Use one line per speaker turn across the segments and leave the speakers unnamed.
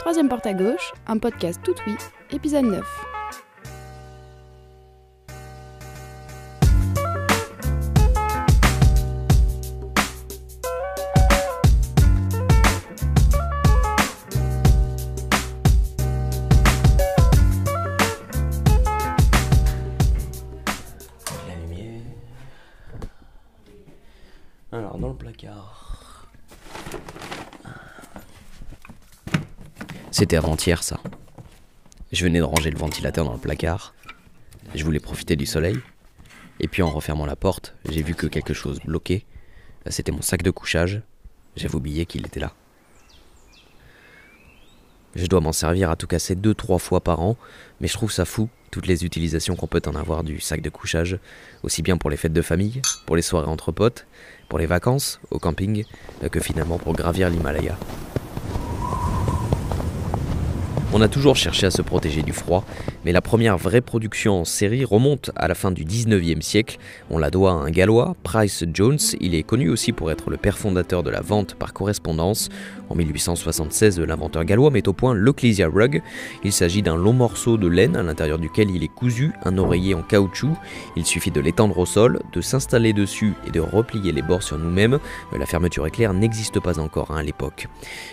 Troisième porte à gauche, un podcast tout oui, épisode 9.
La lumière. Alors, dans le placard. C'était avant-hier, ça. Je venais de ranger le ventilateur dans le placard. Je voulais profiter du soleil. Et puis, en refermant la porte, j'ai vu que quelque chose bloquait. C'était mon sac de couchage. J'avais oublié qu'il était là. Je dois m'en servir à tout casser deux, trois fois par an, mais je trouve ça fou, toutes les utilisations qu'on peut en avoir du sac de couchage, aussi bien pour les fêtes de famille, pour les soirées entre potes, pour les vacances, au camping, que finalement pour gravir l'Himalaya. On a toujours cherché à se protéger du froid, mais la première vraie production en série remonte à la fin du 19e siècle. On la doit à un Gallois, Price Jones. Il est connu aussi pour être le père fondateur de la vente par correspondance. En 1876, l'inventeur gallois met au point l'Ecclesia Rug. Il s'agit d'un long morceau de laine à l'intérieur duquel il est cousu un oreiller en caoutchouc. Il suffit de l'étendre au sol, de s'installer dessus et de replier les bords sur nous-mêmes. La fermeture éclair n'existe pas encore hein, à l'époque.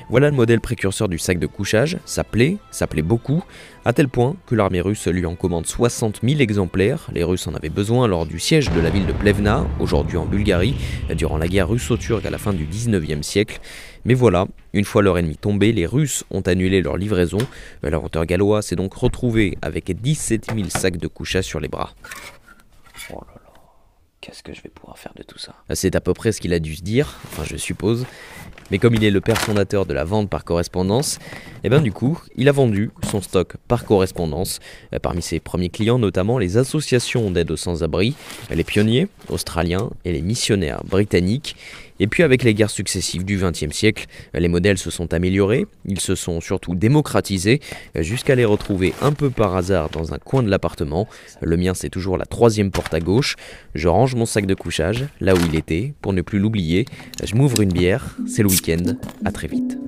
Voilà le modèle précurseur du sac de couchage. Ça plaît, ça plaît beaucoup, à tel point que l'armée russe lui en commande 60 000 exemplaires. Les Russes en avaient besoin lors du siège de la ville de Plevna, aujourd'hui en Bulgarie, durant la guerre russo-turque à la fin du 19e siècle. Mais voilà, une fois leur ennemi tombé, les Russes ont annulé leur livraison. L'inventeur gallois s'est donc retrouvé avec 17 000 sacs de couchage sur les bras. Oh là là, qu'est-ce que je vais pouvoir faire de tout ça? C'est à peu près ce qu'il a dû se dire, enfin je suppose. Mais comme il est le père fondateur de la vente par correspondance, et bien du coup, il a vendu son stock par correspondance. Parmi ses premiers clients, notamment les associations d'aide aux sans-abri, les pionniers australiens et les missionnaires britanniques. Et puis avec les guerres successives du XXe siècle, les modèles se sont améliorés, ils se sont surtout démocratisés, jusqu'à les retrouver un peu par hasard dans un coin de l'appartement. Le mien c'est toujours la troisième porte à gauche. Je range mon sac de couchage là où il était, pour ne plus l'oublier. Je m'ouvre une bière, c'est le week-end, à très vite.